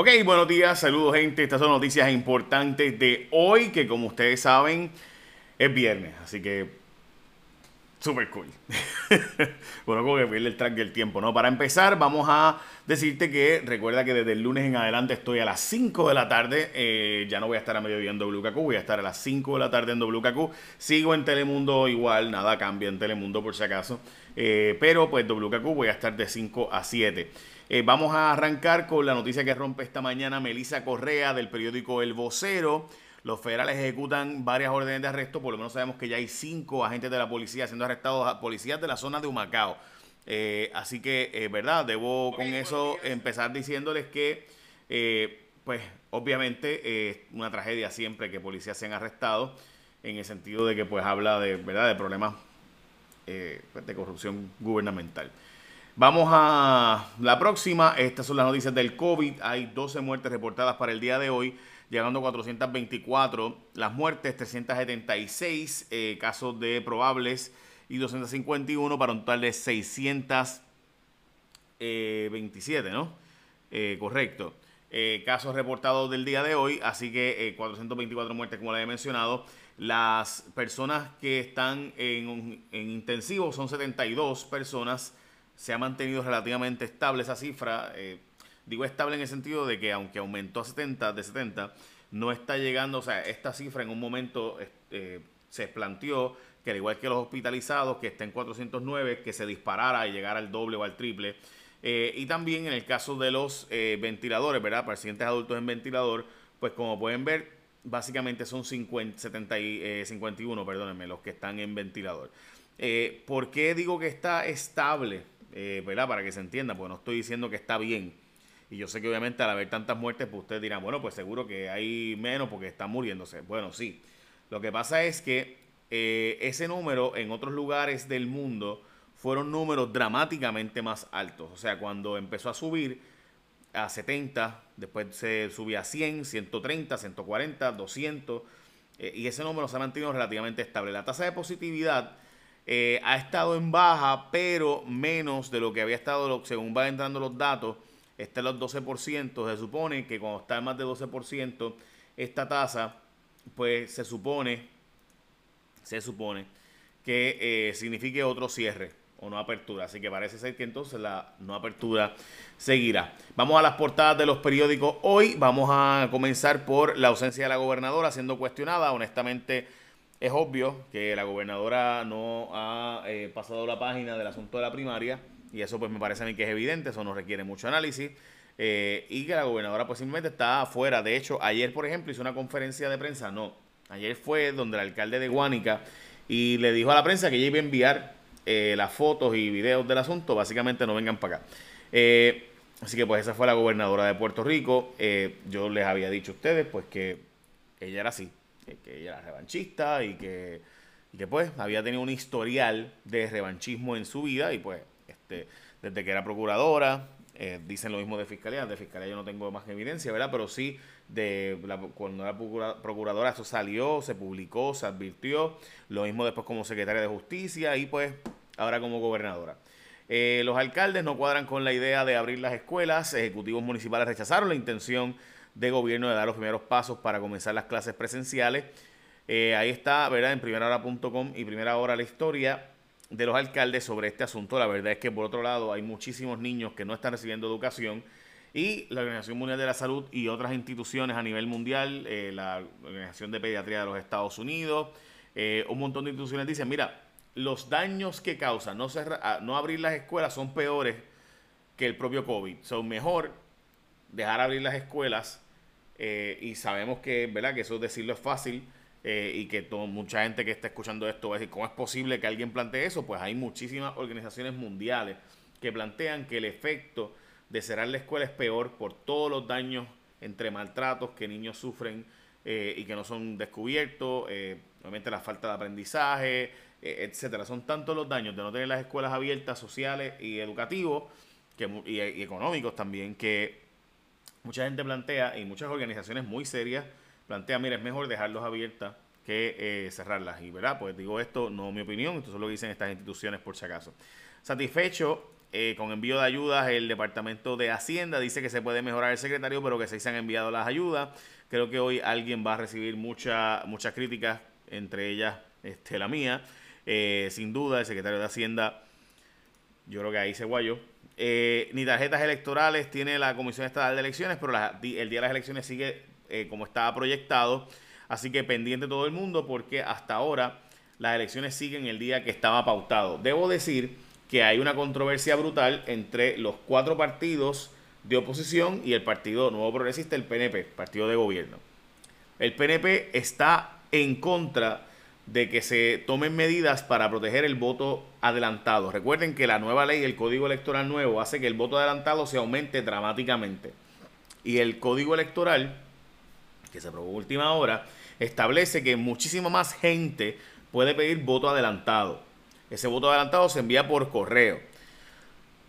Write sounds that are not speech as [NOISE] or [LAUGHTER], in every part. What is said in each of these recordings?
Ok, buenos días, saludos gente. Estas son noticias importantes de hoy, que como ustedes saben, es viernes, así que super cool. [LAUGHS] bueno, como que pierde el track del tiempo, ¿no? Para empezar, vamos a decirte que recuerda que desde el lunes en adelante estoy a las 5 de la tarde. Eh, ya no voy a estar a mediodía en WKQ, voy a estar a las 5 de la tarde en WKQ. Sigo en Telemundo igual, nada cambia en Telemundo por si acaso. Eh, pero pues WKQ voy a estar de 5 a 7. Eh, vamos a arrancar con la noticia que rompe esta mañana Melissa Correa del periódico El Vocero. Los federales ejecutan varias órdenes de arresto, por lo menos sabemos que ya hay cinco agentes de la policía siendo arrestados, policías de la zona de Humacao. Eh, así que, eh, ¿verdad? Debo con eso empezar diciéndoles que, pues, obviamente, es una tragedia siempre que policías sean arrestados, en el sentido de que, pues, habla de, ¿verdad?, de problemas pues, de corrupción gubernamental. Vamos a la próxima. Estas son las noticias del COVID. Hay 12 muertes reportadas para el día de hoy, llegando a 424 las muertes, 376 eh, casos de probables y 251 para un total de 627, ¿no? Eh, correcto. Eh, casos reportados del día de hoy, así que 424 muertes, como les he mencionado. Las personas que están en, en intensivo son 72 personas se ha mantenido relativamente estable esa cifra. Eh, digo estable en el sentido de que aunque aumentó a 70, de 70, no está llegando, o sea, esta cifra en un momento eh, se planteó que al igual que los hospitalizados, que está en 409, que se disparara y llegara al doble o al triple. Eh, y también en el caso de los ventiladores, ¿verdad? Pacientes adultos en ventilador, pues como pueden ver, básicamente son 50, 70 y, 51, perdónenme, los que están en ventilador. ¿Por qué digo que está estable? eh, ¿verdad? Para que se entienda, porque no estoy diciendo que está bien. Y yo sé que obviamente al haber tantas muertes, pues ustedes dirán, bueno, pues seguro que hay menos porque están muriéndose. Bueno, sí. Lo que pasa es que eh, ese número en otros lugares del mundo fueron números dramáticamente más altos. O sea, cuando empezó a subir a 70, después se subía a 100, 130, 140, 200, y ese número se ha mantenido relativamente estable. La tasa de positividad eh, ha estado en baja, pero menos de lo que había estado, según van entrando los datos, está en los 12%. Se supone que cuando está en más de 12%, esta tasa, pues se supone, se supone que eh, signifique otro cierre o no apertura. Así que parece ser que entonces la no apertura seguirá. Vamos a las portadas de los periódicos hoy. Vamos a comenzar por la ausencia de la gobernadora siendo cuestionada. Honestamente, es obvio que la gobernadora no ha eh, pasado la página del asunto de la primaria y eso pues me parece a mí que es evidente, eso no requiere mucho análisis eh, y que la gobernadora pues simplemente está afuera. De hecho, ayer por ejemplo hizo una conferencia de prensa, no, ayer fue donde el alcalde de Guánica y le dijo a la prensa que ella iba a enviar eh, las fotos y videos del asunto, básicamente no vengan para acá. así que pues esa fue la gobernadora de Puerto Rico. yo les había dicho a ustedes pues que ella era así que, ella era revanchista y que, que pues había tenido un historial de revanchismo en su vida y pues este, desde que era procuradora, eh, dicen lo mismo de fiscalía, de fiscalía yo no tengo más evidencia, ¿verdad? Pero sí, de cuando era procuradora eso salió, se publicó, se advirtió, lo mismo después como secretaria de justicia y pues ahora como gobernadora. Eh, los alcaldes no cuadran con la idea de abrir las escuelas, ejecutivos municipales rechazaron la intención de gobierno de dar los primeros pasos para comenzar las clases presenciales. Eh, ahí está, ¿verdad? En primerahora.com y primera hora la historia de los alcaldes sobre este asunto. La verdad es que por otro lado hay muchísimos niños que no están recibiendo educación y la Organización Mundial de la Salud y otras instituciones a nivel mundial, eh, la Organización de Pediatría de los Estados Unidos, eh, un montón de instituciones dicen, mira, los daños que causan no, no abrir las escuelas son peores que el propio COVID. Son mejor dejar abrir las escuelas eh, y sabemos que, ¿verdad? que eso decirlo es fácil eh, y que mucha gente que está escuchando esto va a decir, ¿cómo es posible que alguien plantee eso? Pues hay muchísimas organizaciones mundiales que plantean que el efecto de cerrar la escuela es peor por todos los daños entre maltratos que niños sufren eh, y que no son descubiertos, obviamente la falta de aprendizaje, etcétera. Son tantos los daños de no tener las escuelas abiertas, sociales y educativos y económicos también, que mucha gente plantea, y muchas organizaciones muy serias plantean, mira, es mejor dejarlos abiertas que eh, cerrarlas. Y, ¿verdad? Pues digo esto, no mi opinión, esto es lo que dicen estas instituciones por si acaso. Satisfecho eh, con envío de ayudas, el Departamento de Hacienda dice que se puede mejorar el secretario, pero que se han enviado las ayudas. Creo que hoy alguien va a recibir mucha, muchas críticas, entre ellas este, la mía. Eh, sin duda, el secretario de Hacienda, yo creo que ahí se guayó. Ni tarjetas electorales tiene la Comisión Estatal de Elecciones, pero el día de las elecciones sigue como estaba proyectado. Así que pendiente todo el mundo porque hasta ahora las elecciones siguen el día que estaba pautado. Debo decir que hay una controversia brutal entre los cuatro partidos de oposición y el Partido Nuevo Progresista, el PNP, partido de gobierno. El PNP está en contra de que se tomen medidas para proteger el voto adelantado. Recuerden que la nueva ley, el código electoral nuevo, hace que el voto adelantado se aumente dramáticamente. Y el código electoral, que se aprobó última hora, establece que muchísima más gente puede pedir voto adelantado. Ese voto adelantado se envía por correo.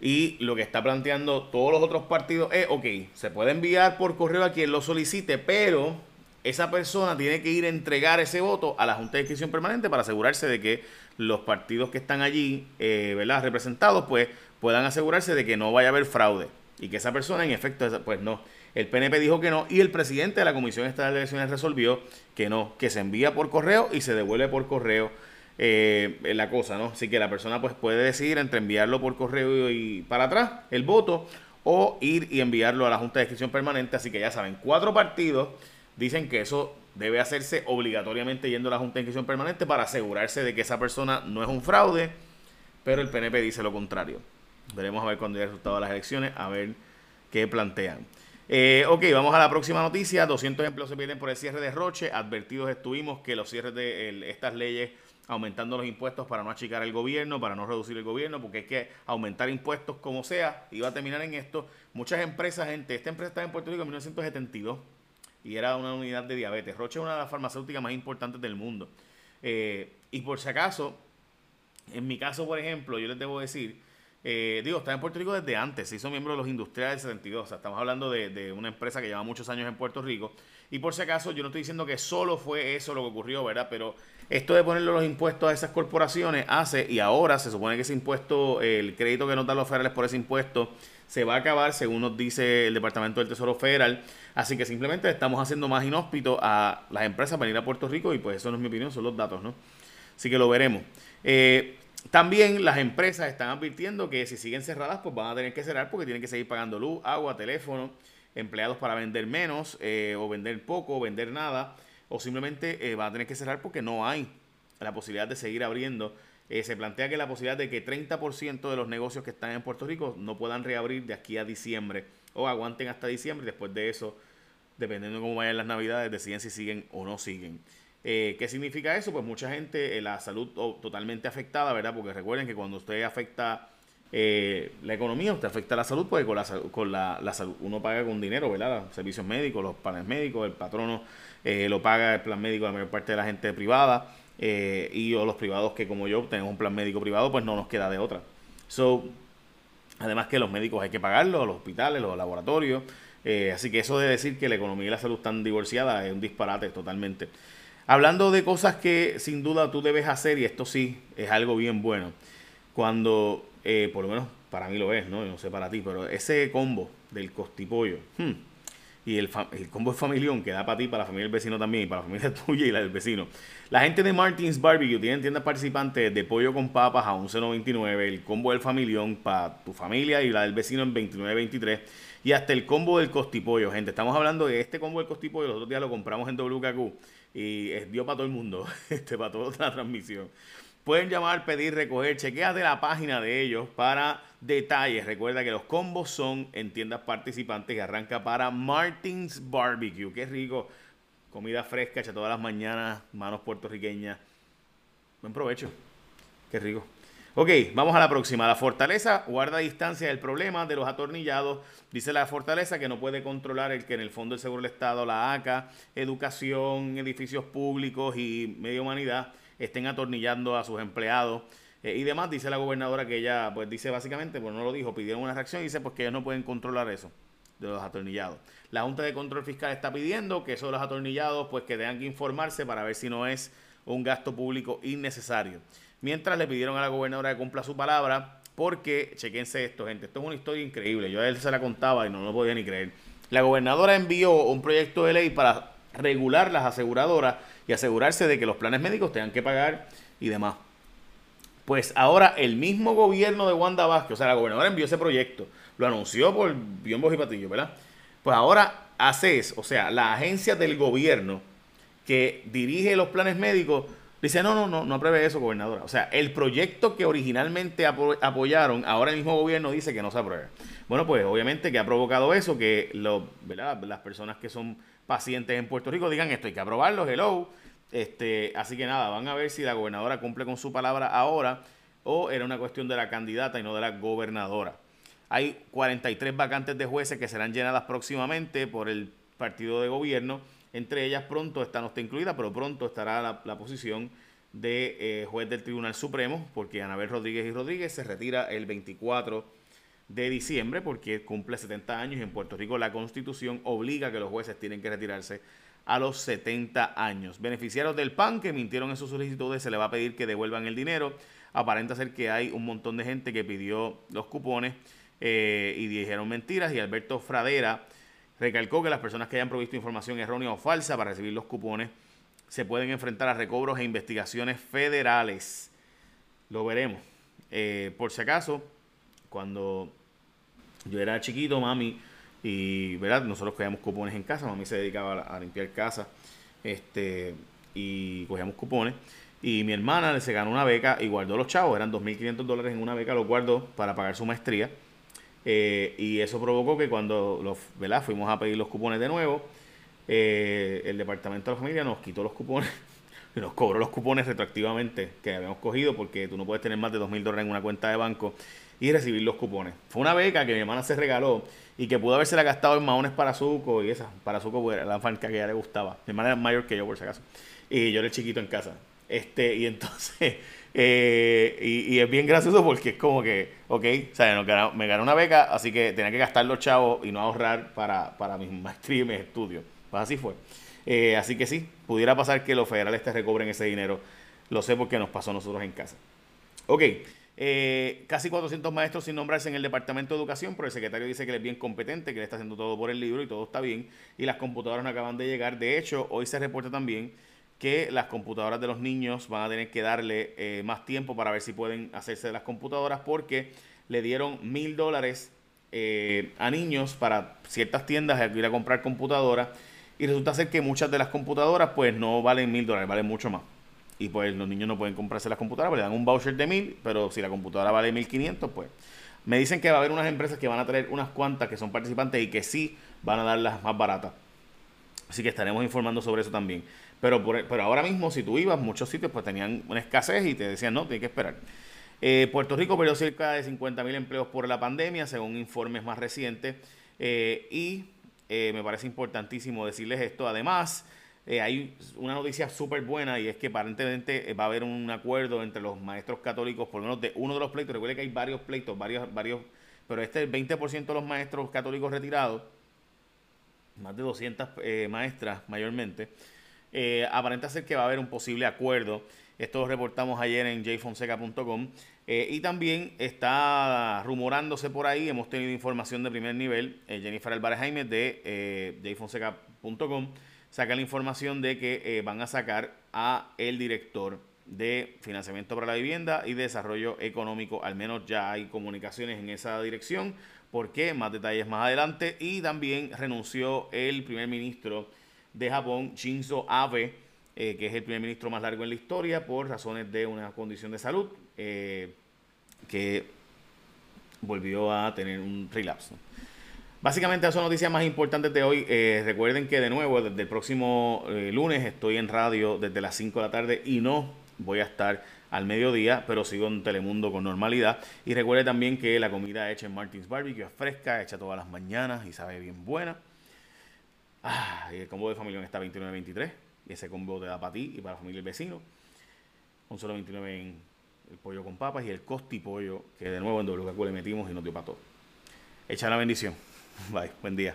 Y lo que está planteando todos los otros partidos es, ok, se puede enviar por correo a quien lo solicite, pero esa persona tiene que ir a entregar ese voto a la Junta de Inscripción Permanente para asegurarse de que los partidos que están allí, eh, ¿verdad? Representados, pues puedan asegurarse de que no vaya a haber fraude. Y que esa persona, en efecto, pues no. El PNP dijo que no y el presidente de la Comisión Estatal de Elecciones resolvió que no, que se envía por correo y se devuelve por correo eh, la cosa, ¿no? Así que la persona pues puede decidir entre enviarlo por correo y para atrás el voto o ir y enviarlo a la Junta de Inscripción Permanente. Así que ya saben, cuatro partidos dicen que eso debe hacerse obligatoriamente yendo a la Junta de Inscripción Permanente para asegurarse de que esa persona no es un fraude, pero el PNP dice lo contrario. Veremos a ver cuando haya resultado de las elecciones, a ver qué plantean. Eh, ok, vamos a la próxima noticia. 200 empleos se pierden por el cierre de Roche. Advertidos estuvimos que los cierres de estas leyes aumentando los impuestos para no achicar el gobierno, para no reducir el gobierno, porque hay que aumentar impuestos como sea, va a terminar en esto. Muchas empresas, gente, esta empresa estaba en Puerto Rico en 1972 y era una unidad de diabetes. Roche es una de las farmacéuticas más importantes del mundo. Eh, y por si acaso, en mi caso, por ejemplo, yo les debo decir, eh, digo, está en Puerto Rico desde antes, se hizo miembro de los industriales del 72, o sea, estamos hablando de, una empresa que lleva muchos años en Puerto Rico. Y por si acaso, yo no estoy diciendo que solo fue eso lo que ocurrió, ¿verdad? Pero esto de ponerle los impuestos a esas corporaciones hace, y ahora se supone que ese impuesto, el crédito que nos dan los federales por ese impuesto, se va a acabar, según nos dice el Departamento del Tesoro Federal. Así que simplemente estamos haciendo más inhóspito a las empresas para venir a Puerto Rico, y pues eso no es mi opinión, son los datos, ¿no? Así que lo veremos. Eh, también las empresas están advirtiendo que si siguen cerradas, pues van a tener que cerrar porque tienen que seguir pagando luz, agua, teléfono, empleados para vender menos, eh, o vender poco, o vender nada o simplemente eh, va a tener que cerrar porque no hay la posibilidad de seguir abriendo. Eh, se plantea que la posibilidad de que 30% de los negocios que están en Puerto Rico no puedan reabrir de aquí a diciembre o aguanten hasta diciembre y después de eso, dependiendo de cómo vayan las navidades, deciden si siguen o no siguen. Eh, ¿Qué significa eso? Pues mucha gente, la salud totalmente afectada, ¿verdad? Porque recuerden que cuando usted afecta la economía, usted afecta la salud, pues con la, con la, salud uno paga con dinero, ¿verdad? Los servicios médicos, los planes médicos, el patrono eh, lo paga el plan médico la mayor parte de la gente privada eh, y o los privados que como yo tenemos un plan médico privado pues no nos queda de otra. So, además que los médicos hay que pagarlos, los hospitales, los laboratorios, eh, así que eso de decir que la economía y la salud están divorciadas es un disparate totalmente. Hablando de cosas que sin duda tú debes hacer, y esto sí es algo bien bueno, cuando, por lo menos para mí lo es, ¿no? no sé para ti, pero ese combo del costipollo, hmm, y el, el combo de familión que da para ti, para la familia del vecino también, y para la familia [LAUGHS] tuya y la del vecino. La gente de Martins Barbecue tiene tiendas participantes de pollo con papas a 11.99, el combo del familión para tu familia y la del vecino en 29.23 y hasta el combo del costipollo, gente. Estamos hablando de este combo del costipollo, los otros días lo compramos en WKQ y dio para todo el mundo, [LAUGHS] este, para toda la transmisión. Pueden llamar, pedir, recoger, chequeate la página de ellos para detalles. Recuerda que los combos son en tiendas participantes y arranca para Martins Barbecue. Qué rico. Comida fresca hecha todas las mañanas, manos puertorriqueñas. Buen provecho. Qué rico. Ok, vamos a la próxima. La fortaleza guarda distancia del problema de los atornillados. Dice la fortaleza que no puede controlar el que en el Fondo del Seguro del Estado, la ACA, educación, edificios públicos y medio humanidad estén atornillando a sus empleados eh, y demás. Dice la gobernadora que ella, pues dice básicamente, pues no lo dijo, pidieron una reacción y dice pues que ellos no pueden controlar eso de los atornillados. La Junta de Control Fiscal está pidiendo que eso de los atornillados, pues que tengan que informarse para ver si no es un gasto público innecesario. Mientras le pidieron a la gobernadora que cumpla su palabra, porque, chequense esto, gente, esto es una historia increíble. Yo a él se la contaba y no lo podía ni creer. La gobernadora envió un proyecto de ley para regular las aseguradoras y asegurarse de que los planes médicos tengan que pagar y demás. Pues ahora el mismo gobierno de Wanda Vázquez, o sea, la gobernadora envió ese proyecto, lo anunció por biombos y patillo, ¿verdad? Pues ahora ACES, o sea, la agencia del gobierno que dirige los planes médicos, dice, no, no, no, no apruebe eso, gobernadora. O sea, el proyecto que originalmente apoyaron, ahora el mismo gobierno dice que no se apruebe. Bueno, pues obviamente que ha provocado eso, que las personas que son pacientes en Puerto Rico digan esto, hay que aprobarlo, hello. Este, así que nada, van a ver si la gobernadora cumple con su palabra ahora o era una cuestión de la candidata y no de la gobernadora. Hay 43 vacantes de jueces que serán llenadas próximamente por el partido de gobierno. Entre ellas pronto, esta no está incluida, pero pronto estará la, posición de eh, juez del Tribunal Supremo, porque Anabel Rodríguez y Rodríguez se retira el 24 de diciembre, porque cumple 70 años y en Puerto Rico la Constitución obliga que los jueces tienen que retirarse a los 70 años. Beneficiarios del PAN que mintieron en sus solicitudes, se le va a pedir que devuelvan el dinero. Aparenta ser que hay un montón de gente que pidió los cupones eh, y dijeron mentiras. Y Alberto Fradera recalcó que las personas que hayan provisto información errónea o falsa para recibir los cupones se pueden enfrentar a recobros e investigaciones federales. Lo veremos. Eh, por si acaso, cuando yo era chiquito, mami, y ¿verdad? nosotros cogíamos cupones en casa, mami se dedicaba a, limpiar casa, este, y cogíamos cupones. Y mi hermana se ganó una beca y guardó los chavos, eran 2.500 dólares en una beca, lo guardó para pagar su maestría. Eh, y eso provocó que cuando los, ¿verdad? fuimos a pedir los cupones de nuevo, eh, el departamento de la familia nos quitó los cupones [LAUGHS] y nos cobró los cupones retroactivamente que habíamos cogido porque tú no puedes tener más de dos mil dólares en una cuenta de banco y recibir los cupones. Fue una beca que mi hermana se regaló y que pudo haberse la gastado en maones para Zuco y esa, para Zuco era la fanca que a ella le gustaba. Mi hermana era mayor que yo por si acaso. Y yo era chiquito en casa. Este, y entonces [LAUGHS] eh, y, es bien gracioso porque es como que, ok, o sea, me gané una beca, así que tenía que gastar los chavos y no ahorrar para, para mis [LAUGHS] maestría y mis estudios. Pues así fue. Eh, así que sí, pudiera pasar que los federales te recobren ese dinero. Lo sé porque nos pasó a nosotros en casa. Ok, eh, casi 400 maestros sin nombrarse en el Departamento de Educación, pero el secretario dice que él es bien competente, que le está haciendo todo por el libro y todo está bien. Y las computadoras no acaban de llegar. De hecho, hoy se reporta también que las computadoras de los niños van a tener que darle eh, más tiempo para ver si pueden hacerse de las computadoras porque le dieron mil dólares eh, a niños para ciertas tiendas a ir a comprar computadoras y resulta ser que muchas de las computadoras pues no valen mil dólares, valen mucho más. Y pues los niños no pueden comprarse las computadoras, le dan un voucher de mil, pero si la computadora vale mil quinientos, pues me dicen que va a haber unas empresas que van a traer unas cuantas que son participantes y que sí van a dar las más baratas. Así que estaremos informando sobre eso también. Pero, pero ahora mismo, si tú ibas, muchos sitios pues tenían una escasez y te decían, no, tienes que esperar. Eh, Puerto Rico perdió cerca de 50.000 empleos por la pandemia, según informes más recientes. Eh, y eh, me parece importantísimo decirles esto. Además, hay una noticia súper buena y es que aparentemente va a haber un acuerdo entre los maestros católicos, por lo menos de uno de los pleitos. Recuerde que hay varios pleitos, varios, varios, pero este es el 20% de los maestros católicos retirados, más de 200 maestras mayormente eh, aparenta ser que va a haber un posible acuerdo. Esto lo reportamos ayer en jfonseca.com. Eh, y también está rumorándose por ahí, hemos tenido información de primer nivel, eh, Jennifer Álvarez Jaime de eh, jfonseca.com saca la información de que van a sacar a el director de financiamiento para la vivienda y desarrollo económico. Al menos ya hay comunicaciones en esa dirección. ¿Por qué? Más detalles más adelante. Y también renunció el primer ministro de Japón, Shinzo Abe, eh, que es el primer ministro más largo en la historia, por razones de una condición de salud eh, que volvió a tener un relapso. Básicamente, esas son noticias más importantes de hoy. Eh, recuerden que de nuevo, desde el próximo lunes estoy en radio desde las 5 de la tarde y no voy a estar al mediodía, pero sigo en Telemundo con normalidad. Y recuerde también que la comida hecha en Martins Barbecue es fresca, hecha todas las mañanas y sabe bien buena. Ah, y el combo de familia está 29.23. Y ese combo te da para ti y para la familia y el vecino. Un solo 29 en el pollo con papas y el costi pollo que de nuevo en WKQ le metimos y nos dio para todo. Echa la bendición. [LAUGHS] Bye. Buen día.